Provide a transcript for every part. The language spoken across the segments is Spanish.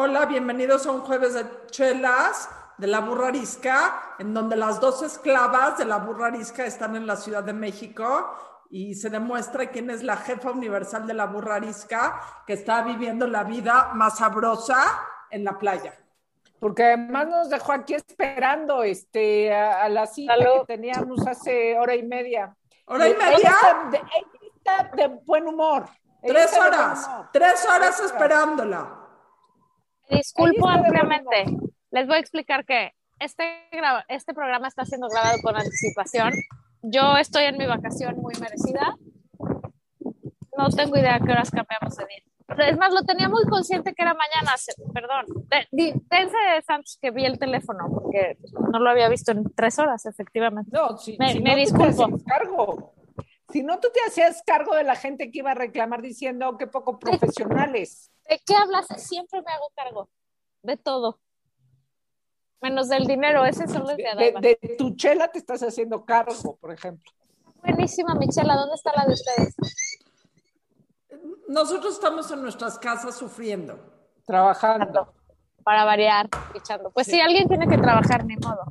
Hola, bienvenidos a un jueves de chelas de la burra arisca, en donde las dos esclavas de la burra arisca están en la Ciudad de México y se demuestra quién es la jefa universal de la burra arisca, que está viviendo la vida más sabrosa en la playa. Porque además nos dejó aquí esperando este, a, la cita que teníamos hace hora y media. ¿Hora y media? Ella está de, buen humor. Tres horas, tres horas esperándola. Disculpo ampliamente. Les voy a explicar que este, este programa está siendo grabado con anticipación. Yo estoy en mi vacación muy merecida. No tengo idea a qué horas cambiamos de día. Es más, lo tenía muy consciente que era mañana, perdón. Dense de Santos que vi el teléfono, porque no lo había visto en tres horas, efectivamente. No, si, me, no disculpo. cargo. Si no, tú te hacías cargo de la gente que iba a reclamar diciendo que poco profesionales. ¿De qué hablas? Siempre me hago cargo de todo. Menos del dinero, ese solo es de, de, de tu chela te estás haciendo cargo, por ejemplo. Buenísima, mi chela. ¿Dónde está la de ustedes? Nosotros estamos en nuestras casas sufriendo. Trabajando. Para variar, echando. Pues sí. alguien tiene que trabajar, ni modo.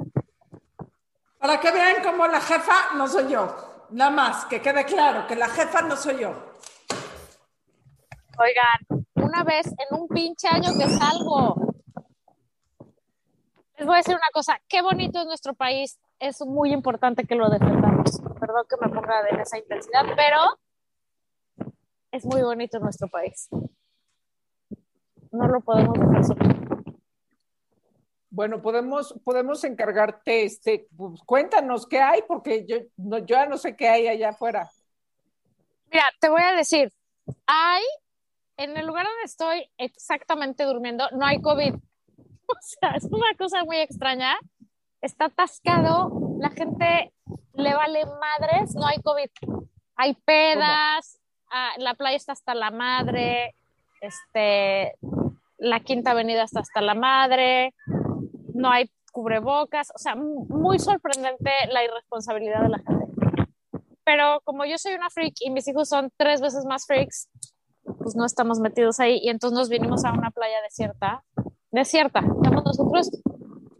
Para que vean cómo la jefa no soy yo. Nada más, que quede claro que la jefa no soy yo. Oigan, una vez en un pinche año que salgo. Les voy a decir una cosa, qué bonito es nuestro país, es muy importante que lo defendamos. Perdón que me ponga en esa intensidad, pero es muy bonito nuestro país. No lo podemos dejar Bueno, podemos, podemos encargarte, este, pues, cuéntanos qué hay, porque yo, no, yo ya no sé qué hay allá afuera. Mira, te voy a decir, hay en el lugar donde estoy exactamente durmiendo, no hay COVID. O sea, es una cosa muy extraña. Está atascado, la gente le vale madres, no hay COVID. Hay pedas, ah, la playa está hasta la madre, este, la quinta avenida está hasta la madre, no hay cubrebocas, o sea, muy sorprendente la irresponsabilidad de la gente. Pero como yo soy una freak y mis hijos son tres veces más freaks, pues no estamos metidos ahí y entonces nos vinimos a una playa desierta, desierta, estamos nosotros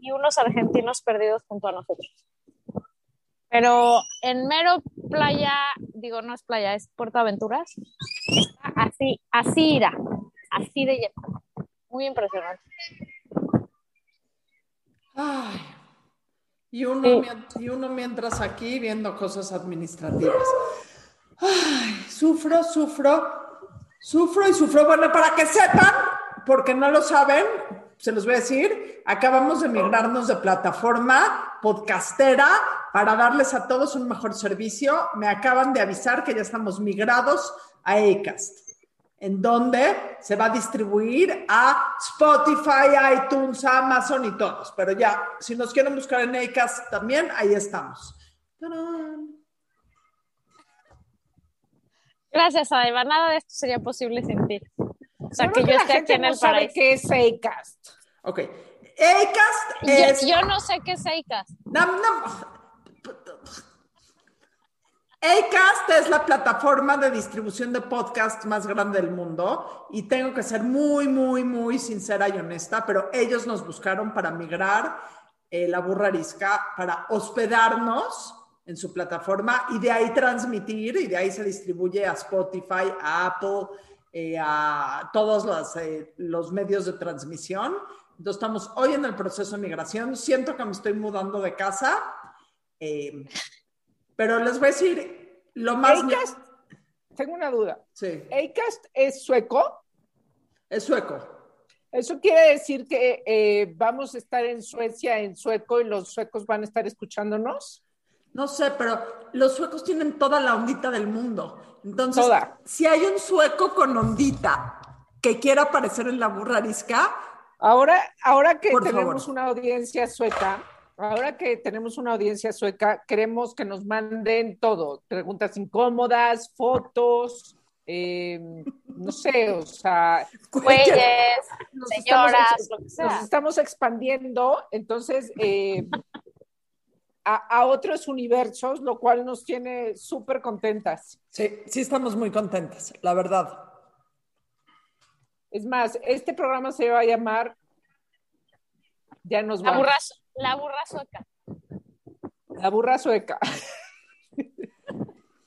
y unos argentinos perdidos junto a nosotros. Pero en mero playa, digo, no es playa, es Puerto Aventuras, está así, así irá, así de lleno. Muy impresionante. Ay, y uno, y uno mientras aquí viendo cosas administrativas. Ay, sufro, sufro Sufro y sufro. Bueno, para que sepan, porque no lo saben, se los voy a decir, acabamos de migrarnos de plataforma podcastera para darles a todos un mejor servicio. Me acaban de avisar que ya estamos migrados a Acast, en donde se va a distribuir a Spotify, iTunes, Amazon y todos. Pero ya, si nos quieren buscar en Acast también, ahí estamos. ¡Tarán! Gracias, Aiva. Nada de esto sería posible sin ti. O sea, que yo esté aquí en el no paraíso. ¿Qué es Acast? Ok. Acast es. Yo, no sé qué es Acast. No, no. Acast es la plataforma de distribución de podcast más grande del mundo y tengo que ser muy, muy, muy sincera y honesta, pero ellos nos buscaron para migrar eh, la burra arisca, para hospedarnos en su plataforma y de ahí transmitir y de ahí se distribuye a Spotify, a Apple, eh, a todos los, eh, los medios de transmisión. Entonces estamos hoy en el proceso de migración. Siento que me estoy mudando de casa, eh, pero les voy a decir lo más... Acast, tengo una duda. Sí. ¿Acast es sueco? Es sueco. Eso quiere decir que vamos a estar en Suecia en sueco y los suecos van a estar escuchándonos. No sé, pero los suecos tienen toda la ondita del mundo. Entonces, si hay un sueco con ondita que quiera aparecer en la burra arisca. Ahora, ahora que tenemos una audiencia sueca, ahora que tenemos una audiencia sueca, queremos que nos manden todo, preguntas incómodas, fotos, em, no sé, o sea, Cuelles, señoras, lo que sea. Nos estamos expandiendo, entonces eh, a, otros universos, lo cual nos tiene súper contentas. Sí, sí estamos muy contentas, la verdad. Es más, este programa se va a llamar Ya nos la burra, la burra sueca. La burra sueca.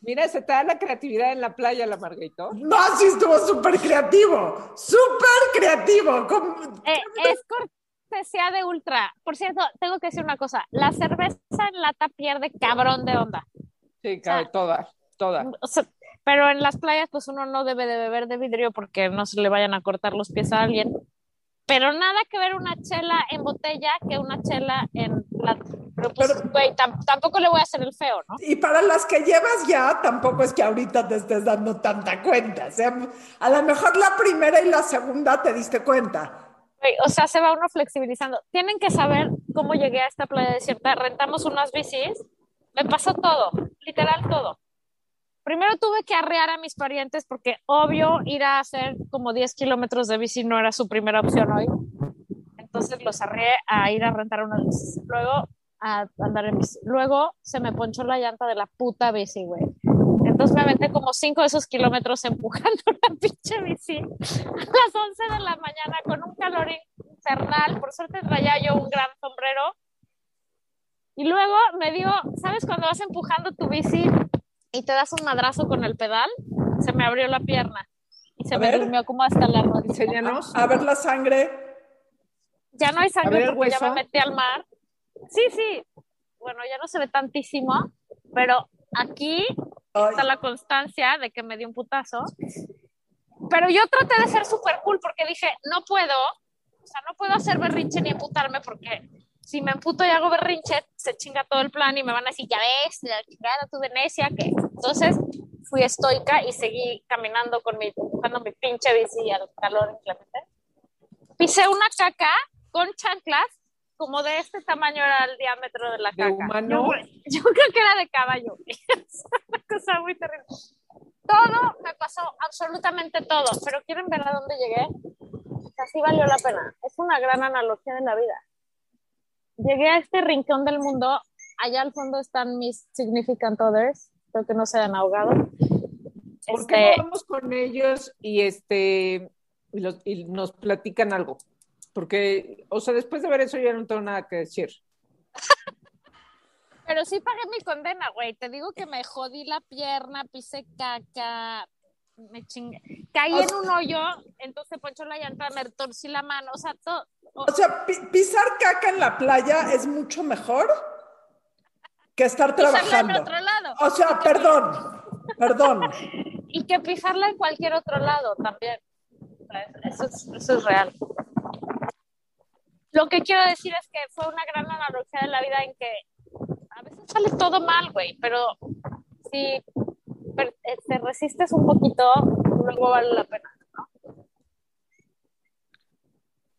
Mira, se te da la creatividad en la playa, la Margarito. No, sí estuvo súper creativo, súper creativo. Eh, es cortesía de Ultra. Por cierto, tengo que decir una cosa. La cerveza en lata pierde cabrón de onda. Sí, cabe, toda, toda. pero en las playas, pues uno no debe de beber de vidrio porque no se le vayan a cortar los pies a alguien. Pero nada que ver una chela en botella que una chela en lata. Pero pues, güey, tampoco le voy a hacer el feo, ¿no? Y para las que llevas ya, tampoco es que ahorita te estés dando tanta cuenta. O sea, a lo mejor la primera y la segunda te diste cuenta. O sea, se va uno flexibilizando. Tienen que saber cómo llegué a esta playa desierta. Rentamos unas bicis. Me pasó todo, literal todo. Primero tuve que arrear a mis parientes porque obvio ir a hacer como 10 kilómetros de bici no era su primera opción hoy. Entonces los arreé a ir a rentar unas bicis. Luego a andar en bici. Luego se me ponchó la llanta de la puta bici, güey. Entonces me aventé como cinco de esos kilómetros empujando la pinche bici a las 11 de la mañana con un calor infernal. Por suerte traía yo un gran sombrero. Y luego me dio, ¿sabes cuando vas empujando tu bici y te das un madrazo con el pedal? Se me abrió la pierna y se me durmió como hasta la rodilla. A ver la sangre. Ya no hay sangre porque ya me metí al mar. Sí, sí. Bueno, ya no se ve tantísimo, pero aquí está la constancia de que me dio un putazo. Pero yo traté de ser súper cool porque dije, no puedo, o sea, no puedo hacer berrinche ni emputarme porque si me emputo y hago berrinche, se chinga todo el plan y me van a decir, ya ves, la chingada tú de necia, que entonces fui estoica y seguí caminando con mi, empujando mi pinche bici al calor inclemente. Pisé una caca con chanclas como de este tamaño era el diámetro de la caca. humano? Yo, creo que era de caballo. es una cosa muy terrible. Todo me pasó, absolutamente todo. Pero ¿quieren ver a dónde llegué? Así valió la pena. Es una gran analogía de la vida. Llegué a este rincón del mundo. Allá al fondo están mis significant others. Espero que no se hayan ahogado. ¿Por qué no este, vamos con ellos y, este, y nos platican algo? Porque, o sea, después de ver eso ya no tengo nada que decir. Pero sí pagué mi condena, güey. Te digo que me jodí la pierna, pisé caca, me chingué. Caí en un hoyo, entonces poncho la llanta, me torcí la mano, o sea, todo. O sea, pisar caca en la playa es mucho mejor que estar trabajando. en otro lado. O sea, perdón, perdón. Y que pisarla en cualquier otro lado también. Eso es, eso es real. Lo que quiero decir es que fue una gran analogía de la vida en que a veces sale todo mal, güey, pero si eh, te resistes un poquito, luego vale la pena, ¿no?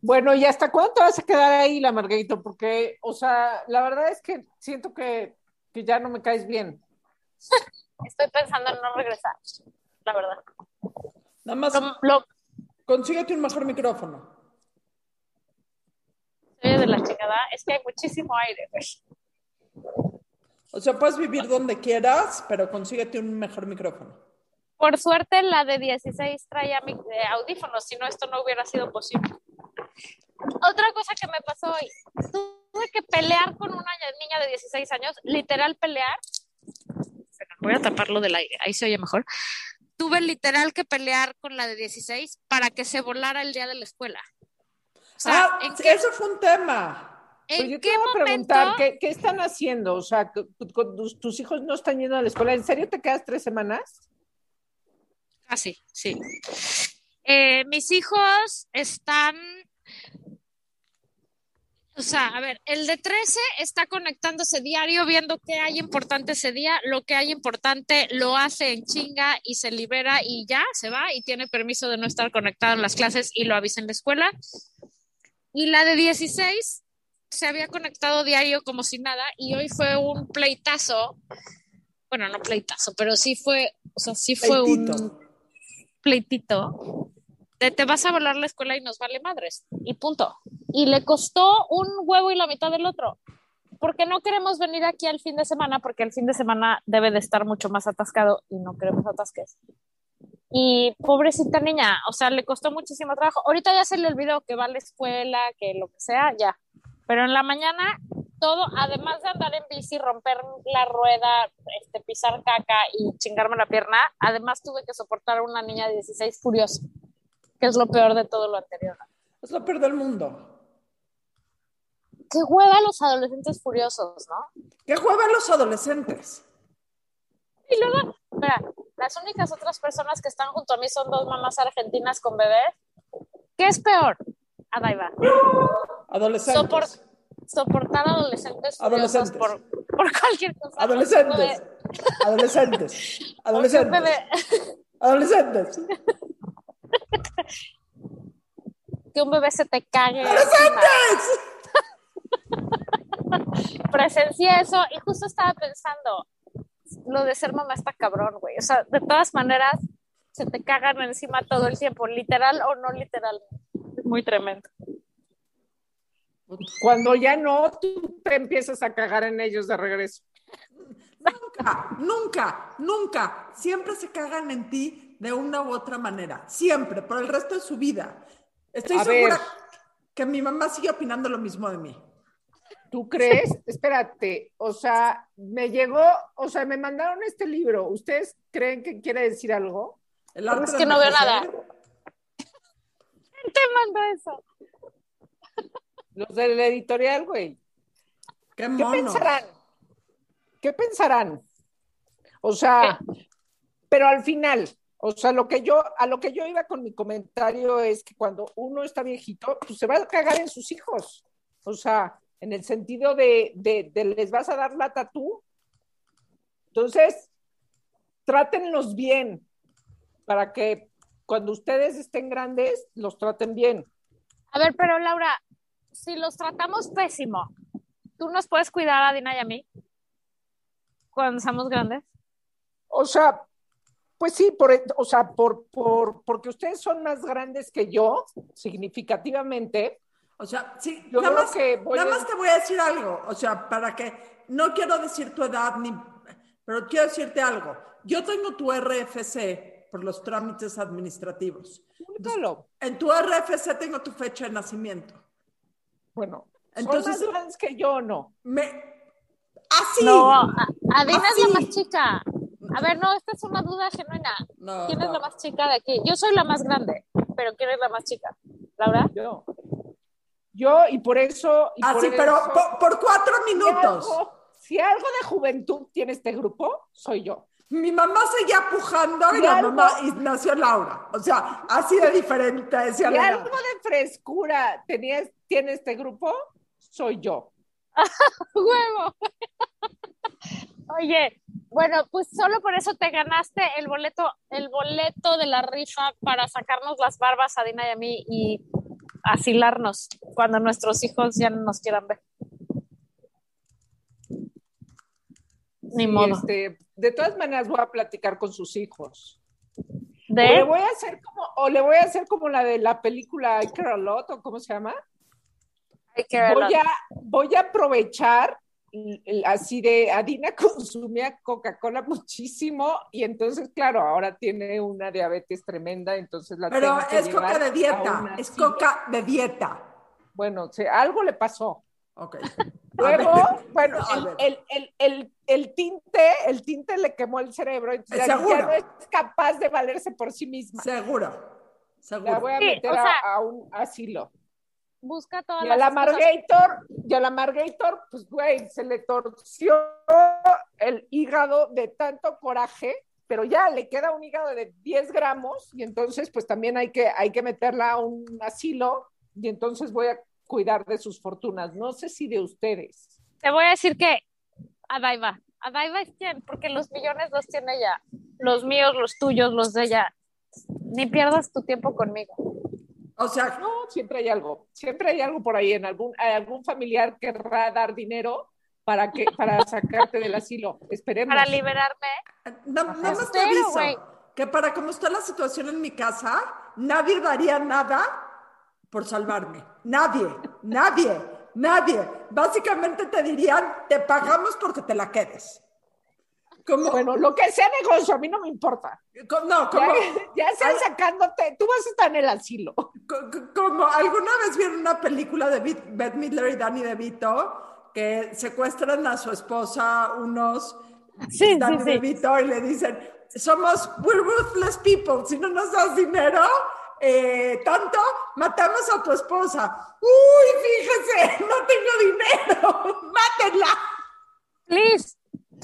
Bueno, ¿y hasta cuándo te vas a quedar ahí, la Margarito? Porque, o sea, la verdad es que siento que, ya no me caes bien. Estoy pensando en no regresar, la verdad. Nada más, consíguete un mejor micrófono de la chingada es que hay muchísimo aire, O sea, puedes vivir donde quieras, pero consíguete un mejor micrófono. Por suerte, la de 16 traía audífonos, si no, esto no hubiera sido posible. Otra cosa que me pasó hoy, tuve que pelear con una niña de 16 años, literal pelear. Voy a taparlo del aire, ahí se oye mejor. Tuve literal que pelear con la de 16 para que se volara el día de la escuela ah, eso fue un tema. ¿En pues yo te a preguntar, ¿qué, ¿qué, están haciendo? O sea, tus, hijos no están yendo a la escuela. ¿En serio te quedas tres semanas? Ah, sí, sí. Eh, mis hijos están o sea, a ver, el de 13 está conectándose diario, viendo qué hay importante ese día, lo que hay importante lo hace en chinga y se libera y ya se va y tiene permiso de no estar conectado en las clases y lo avisa en la escuela. Y la de 16 se había conectado diario como si nada y hoy fue un pleitazo. Bueno, no pleitazo, pero sí fue, o sea, sí fue un pleitito. De te vas a volar la escuela y nos vale madres. Y punto. Y le costó un huevo y la mitad del otro. Porque no queremos venir aquí al fin de semana, porque el fin de semana debe de estar mucho más atascado y no queremos atasques. Y pobrecita niña, o sea, le costó muchísimo trabajo. Ahorita ya se le olvidó que va a la escuela, que lo que sea, ya. Pero en la mañana, todo, además de andar en bici, romper la rueda, este, pisar caca y chingarme la pierna, además tuve que soportar a una niña de 16 furiosa, que es lo peor de todo lo anterior. Es lo peor del mundo. Qué hueva los adolescentes furiosos, ¿no? Qué hueva los adolescentes. Y luego, mira, las únicas otras personas que están junto a mí son dos mamás argentinas con bebés. ¿Qué es peor? Adaiva. Adolescentes. soportar adolescentes, adolescentes. Por, por, cualquier cosa. Adolescentes. Adolescentes. Adolescentes. Adolescentes. que un bebé se te cague. ¡Adolescentes! Presencié eso y justo estaba pensando, lo de ser mamá está cabrón, güey. O sea, de todas maneras, se te cagan encima todo el tiempo, literal o no literal. Es muy tremendo. Cuando ya no, tú te empiezas a cagar en ellos de regreso. Nunca, nunca, nunca. Siempre se cagan en ti de una u otra manera. Siempre, por el resto de su vida. Estoy segura que mi mamá sigue opinando lo mismo de mí. ¿Tú crees? Espérate, o sea, me llegó, o sea, me mandaron este libro. ¿Ustedes creen que quiere decir algo? es que no veo nada. ¿Quién te mandó eso? Los del editorial, güey. Qué, ¿Qué pensarán? ¿Qué pensarán? O sea, pero al final, o sea, lo que yo, a lo que yo iba con mi comentario es que cuando uno está viejito, pues se va a cagar en sus hijos. O sea, en el sentido de, les vas a dar la tatú. Entonces, trátenlos bien para que cuando ustedes estén grandes, los traten bien. A ver, pero Laura, si los tratamos pésimo, ¿tú nos puedes cuidar a Dina y a mí cuando seamos grandes? O sea, pues sí, por, o sea, por, por, porque ustedes son más grandes que yo, significativamente, o sea, sí, nada, más, nada más te voy a decir algo, o sea, para que, no quiero decir tu edad, ni, pero quiero decirte algo. Yo tengo tu RFC por los trámites administrativos. en tu RFC tengo tu fecha de nacimiento. Bueno, entonces son más que yo, ¿no? Me, así. No, Adina es la más chica. A ver, no, esta es una duda genuina. ¿Quién es la más chica de aquí? Yo soy la más grande, pero ¿quién es la más chica? ¿Laura? Yo. Yo, y por eso. ah, sí, pero por, cuatro minutos. Si algo, de juventud tiene este grupo, soy yo. Mi mamá seguía pujando y, la mamá y nació Laura. O sea, así de diferente. Si algo de frescura tenía, tiene este grupo, soy yo. ¡Huevo! Oye, bueno, pues solo por eso te ganaste el boleto, el boleto de la rifa para sacarnos las barbas a Dina y a mí y asilarnos cuando nuestros hijos ya no nos quieran ver. Ni modo. Este, de todas maneras voy a platicar con sus hijos. ¿De? O le voy a hacer como, o le voy a hacer como la de la película I Care a Lot, o cómo se llama. voy, a, voy a aprovechar así de Adina consumía Coca-Cola muchísimo y entonces, claro, ahora tiene una diabetes tremenda, entonces la Pero es coca de dieta, es coca de dieta. Bueno, algo le pasó. Ok. Luego, bueno, el, el, el, el, tinte, el tinte le quemó el cerebro, entonces ya, no es capaz de valerse por sí misma. Seguro, seguro. La voy a meter a un asilo busca todas y a la Margator, y a la Margator, pues güey, se le torció el hígado de tanto coraje, pero ya le queda un hígado de 10 gramos y entonces pues también hay que, hay que meterla a un asilo y entonces voy a cuidar de sus fortunas. No sé si de ustedes. Te voy a decir que Adaiva, Adaiva es quien, porque los millones los tiene ella, los míos, los tuyos, los de ella. Ni pierdas tu tiempo conmigo. O sea, no, siempre hay algo, siempre hay algo por ahí, en algún, algún familiar querrá dar dinero para que para sacarte del asilo. Esperemos. Para liberarme. nada más te aviso que para como está la situación en mi casa, nadie daría nada por salvarme. Nadie, nadie, nadie. Básicamente te dirían, te pagamos porque te la quedes. Bueno, lo que sea negocio, a mí no me importa. No, como, ya, están sacándote, tú vas a estar en el asilo. Como, alguna vez vieron una película de Beth Midler y Danny DeVito que secuestran a su esposa unos sí, Danny sí, DeVito y le dicen, somos, we're ruthless people, si no nos das dinero, eh, tanto, matamos a tu esposa. Uy, fíjese, no tengo dinero, mátenla. Please,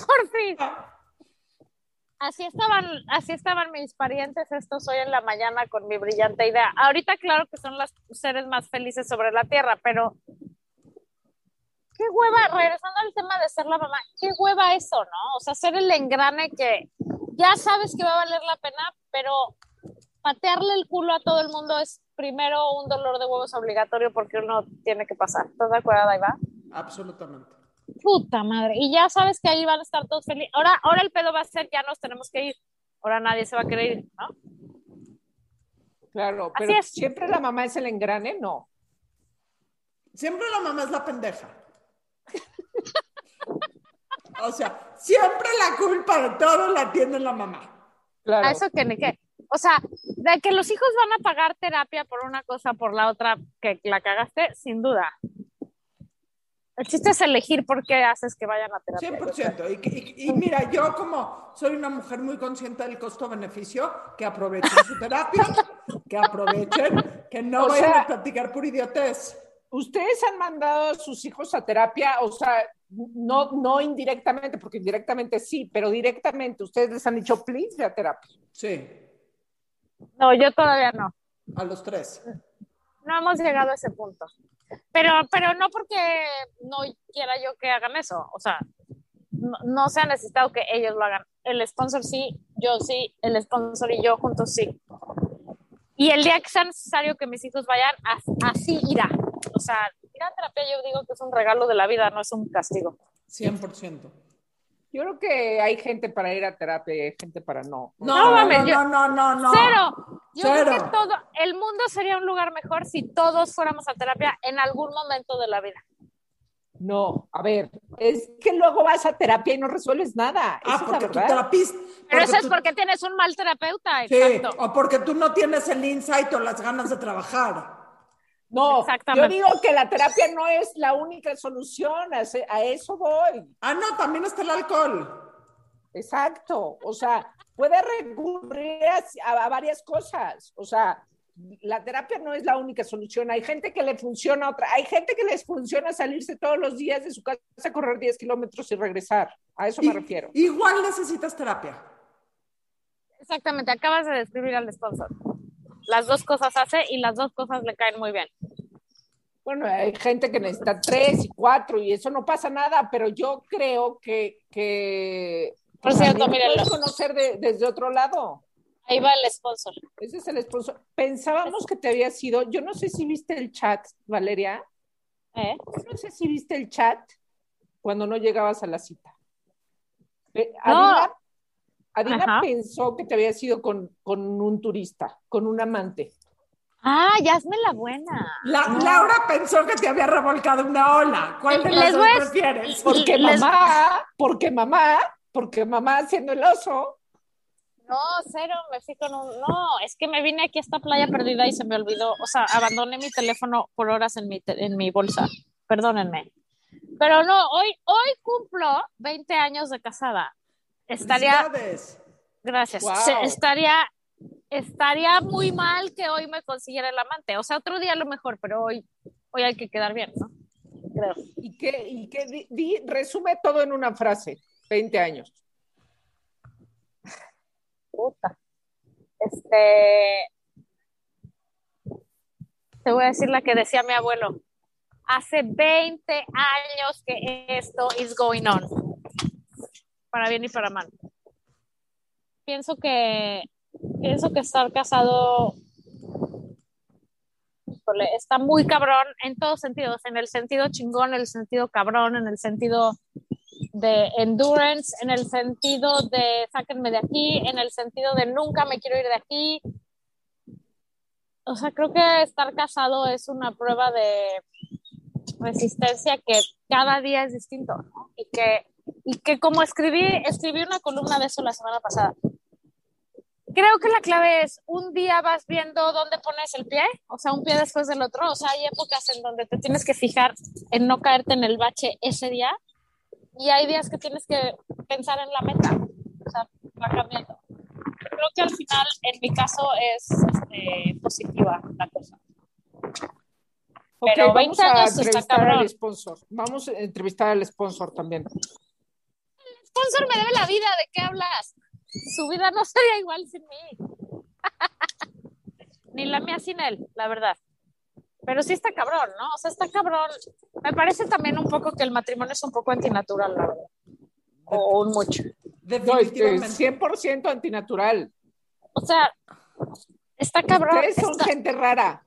por fin. Así estaban, así estaban mis parientes estos hoy en la mañana con mi brillante idea. Ahorita claro que son los seres más felices sobre la tierra, pero qué hueva, regresando al tema de ser la mamá, qué hueva eso, ¿no? O sea, ser el engrane que ya sabes que va a valer la pena, pero patearle el culo a todo el mundo es primero un dolor de huevos obligatorio porque uno tiene que pasar. ¿Estás de acuerdo, va? Absolutamente. Puta madre. Y ya sabes que ahí van a estar todos felices. Ahora, ahora el pedo va a ser, ya nos tenemos que ir. Ahora nadie se va a querer ir, ¿no? Claro, pero siempre la mamá es el engrane, no. Siempre la mamá es la pendeja. o sea, siempre la culpa de todo la tiene la mamá. Claro. A eso que ni qué. O sea, de que los hijos van a pagar terapia por una cosa, por la otra, que la cagaste, sin duda. El chiste es elegir por qué haces que vayan a terapia. 100%. Y, y, mira, yo como soy una mujer muy consciente del costo-beneficio, que aprovechen su terapia, que aprovechen, que no vayan a practicar por idiotez. ¿Ustedes han mandado a sus hijos a terapia? O sea, no, no indirectamente, porque indirectamente sí, pero directamente, ¿ustedes les han dicho, please, a terapia? Sí. No, yo todavía no. A los tres. No hemos llegado a ese punto. Pero, pero no porque no quiera yo que hagan eso, o sea, no, se ha necesitado que ellos lo hagan. El sponsor sí, yo sí, el sponsor y yo juntos sí. Y el día que sea necesario que mis hijos vayan, así irá. O sea, ir a terapia yo digo que es un regalo de la vida, no es un castigo. 100%. Yo creo que hay gente para ir a terapia y hay gente para no. No, no, no, no, no, no, Cero. Yo creo que todo, el mundo sería un lugar mejor si todos fuéramos a terapia en algún momento de la vida. No, a ver, es que luego vas a terapia y no resuelves nada. Ah, porque tu terapista. Pero eso es porque tienes un mal terapeuta, exacto. Sí, o porque tú no tienes el insight o las ganas de trabajar. No, yo digo que la terapia no es la única solución, a eso voy. Ah, no, también está el alcohol. Exacto, o sea, puede recurrir a, varias cosas, o sea, la terapia no es la única solución, hay gente que le funciona otra, hay gente que les funciona salirse todos los días de su casa a correr 10 kilómetros y regresar, a eso me refiero. Igual necesitas terapia. Exactamente, acabas de describir al sponsor las dos cosas hace y las dos cosas le caen muy bien. Bueno, hay gente que necesita tres y cuatro y eso no pasa nada, pero yo creo que, que por cierto, miren, conocer desde otro lado. Ahí va el sponsor. Ese es el sponsor. Pensábamos que te había sido, yo no sé si viste el chat, Valeria. ¿Eh? No sé si viste el chat cuando no llegabas a la cita. Eh, no. Adina pensó que te había sido con, un turista, con un amante. Ah, ya hazme la buena. Laura pensó que te había revolcado una ola. ¿Cuál de las dos prefieres? Porque mamá, porque mamá, porque mamá haciendo el oso. No, cero, me fui con un... No, es que me vine aquí a esta playa perdida y se me olvidó, o sea, abandoné mi teléfono por horas en mi, en mi bolsa. Perdónenme. Pero no, hoy, hoy cumplo 20 años de casada estaría. Gracias. Estaría, estaría muy mal que hoy me consiguiera el amante. O sea, otro día a lo mejor, pero hoy, hoy hay que quedar bien, ¿no? Creo. ¿Y qué, y qué resume todo en una frase? 20 años. Puta. Este. Te voy a decir la que decía mi abuelo. Hace 20 años que esto is going on para bien y para mal. Pienso que, pienso que estar casado está muy cabrón en todos sentidos, en el sentido chingón, en el sentido cabrón, en el sentido de endurance, en el sentido de sáquenme de aquí, en el sentido de nunca me quiero ir de aquí. O sea, creo que estar casado es una prueba de resistencia que cada día es distinto y que y que como escribí, escribí una columna de eso la semana pasada. Creo que la clave es un día vas viendo dónde pones el pie, o sea, un pie después del otro, o sea, hay épocas en donde te tienes que fijar en no caerte en el bache ese día y hay días que tienes que pensar en la meta, o sea, va cambiando. Creo que al final, en mi caso, es este, positiva la cosa. Pero vamos a entrevistar al sponsor. Vamos a entrevistar al sponsor también. Sponsor me debe la vida, ¿de qué hablas? Su vida no sería igual sin mí. Ni la mía sin él, la verdad. Pero sí está cabrón, ¿no? O sea, está cabrón. Me parece también un poco que el matrimonio es un poco antinatural, la verdad. O un mucho. Definitivamente. 100% antinatural. O sea, está cabrón. Ustedes son gente rara.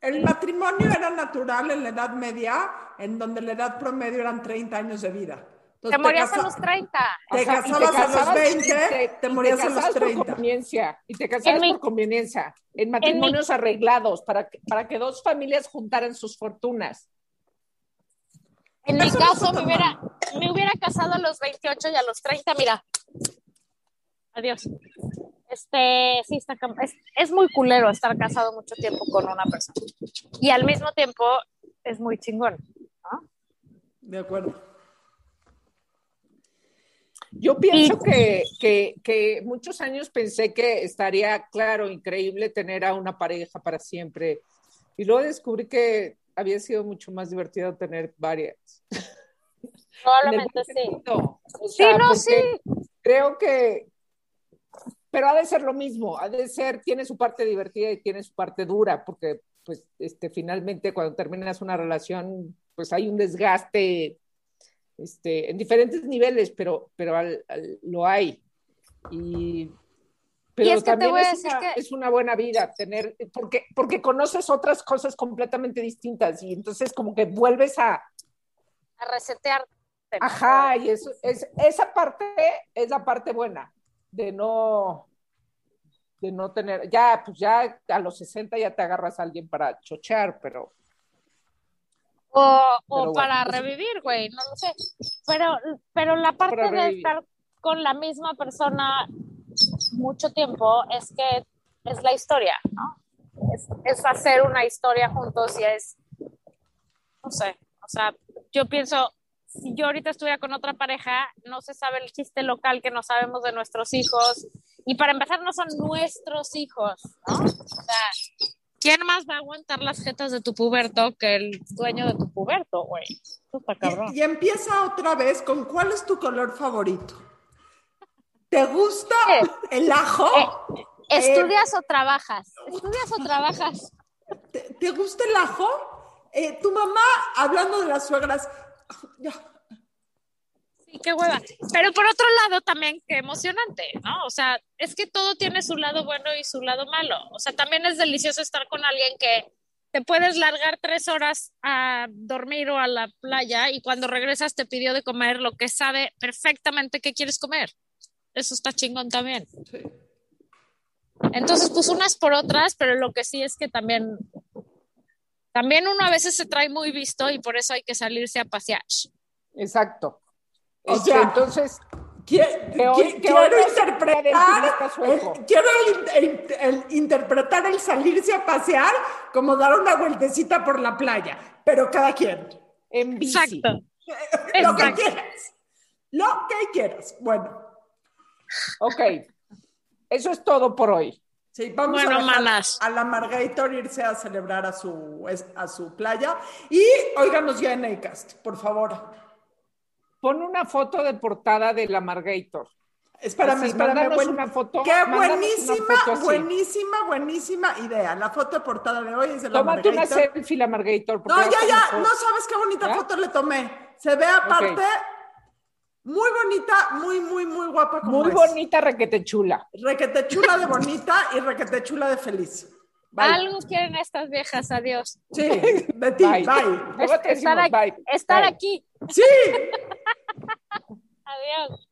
El matrimonio era natural en la Edad Media, en donde la edad promedio eran 30 años de vida. Te morías a los 30. Te, casabas, a los 20, te, morías a los 30. Por conveniencia, y te casabas por conveniencia. En matrimonios arreglados, para que, para que dos familias juntaran sus fortunas. En mi caso, me hubiera, me hubiera casado a los 28 y a los 30, mira. Adiós. Este, sí, está, es, es muy culero estar casado mucho tiempo con una persona. Y al mismo tiempo es muy chingón, ¿no? De acuerdo. Yo pienso que, que, que, muchos años pensé que estaría, claro, increíble tener a una pareja para siempre. Y luego descubrí que había sido mucho más divertido tener varias. Probablemente sí. sí, no, sí. Creo que, pero ha de ser lo mismo, ha de ser, tiene su parte divertida y tiene su parte dura, porque pues este, finalmente cuando terminas una relación, pues hay un desgaste este, en diferentes niveles, pero, pero lo hay. Y, pero también es, una, es, una, buena vida tener, porque, porque conoces otras cosas completamente distintas y entonces como que vuelves a... A resetear. Ajá, y eso, es, esa parte es la parte buena de no, de no tener, ya, pues ya a los 60 ya te agarras a alguien para chochear, pero... O, para pues revivir, güey, no lo sé. Pero, pero la parte de estar con la misma persona mucho tiempo es que es la historia, ¿no? Es, es hacer una historia juntos y es, no sé, o sea, yo pienso, si yo ahorita estuviera con otra pareja, no se sabe el chiste local que no sabemos de nuestros hijos. Y para empezar, no son nuestros hijos, ¿no? O sea, ¿quién más va a aguantar las jetas de tu puberto que el dueño de tu puberto, güey? Está cabrón. Y, empieza otra vez con ¿cuál es tu color favorito? ¿Te gusta el ajo? Eh, ¿Estudias o trabajas? ¿Estudias o trabajas? ¿Te, gusta el ajo? Eh, tu mamá, hablando de las suegras, Sí, qué hueva. Pero por otro lado también, qué emocionante, ¿no? O sea, es que todo tiene su lado bueno y su lado malo. O sea, también es delicioso estar con alguien que te puedes largar tres horas a dormir o a la playa y cuando regresas te pidió de comer lo que sabe perfectamente qué quieres comer. Eso está chingón también. Entonces, pues unas por otras, pero lo que sí es que también también uno a veces se trae muy visto y por eso hay que salirse a pasear. Exacto. O sea, entonces, quiero, interpretar, el, quiero interpretar el salirse a pasear como dar una vueltecita por la playa, pero cada quien. En bici. Exacto. Lo que quieras. Lo que quieras. Bueno. Ok. Eso es todo por hoy. Sí, vamos a, a la Margator irse a celebrar a su, a su playa. Y óiganos ya en Acast, por favor. Pon una foto de portada de la Margator. Espérame, espérame. una foto, Qué buenísima, buenísima, buenísima idea. La foto de portada de hoy es de la Tómate una selfie, la Margator. No, ya, ya, no sabes qué bonita foto le tomé. Se ve aparte muy bonita, muy, muy, muy guapa. Como muy bonita, requete chula. Requete chula de bonita y requete chula de feliz. Algo quieren estas viejas, adiós. Sí, de ti, bye. estar, aquí, estar aquí. Sí. adiós.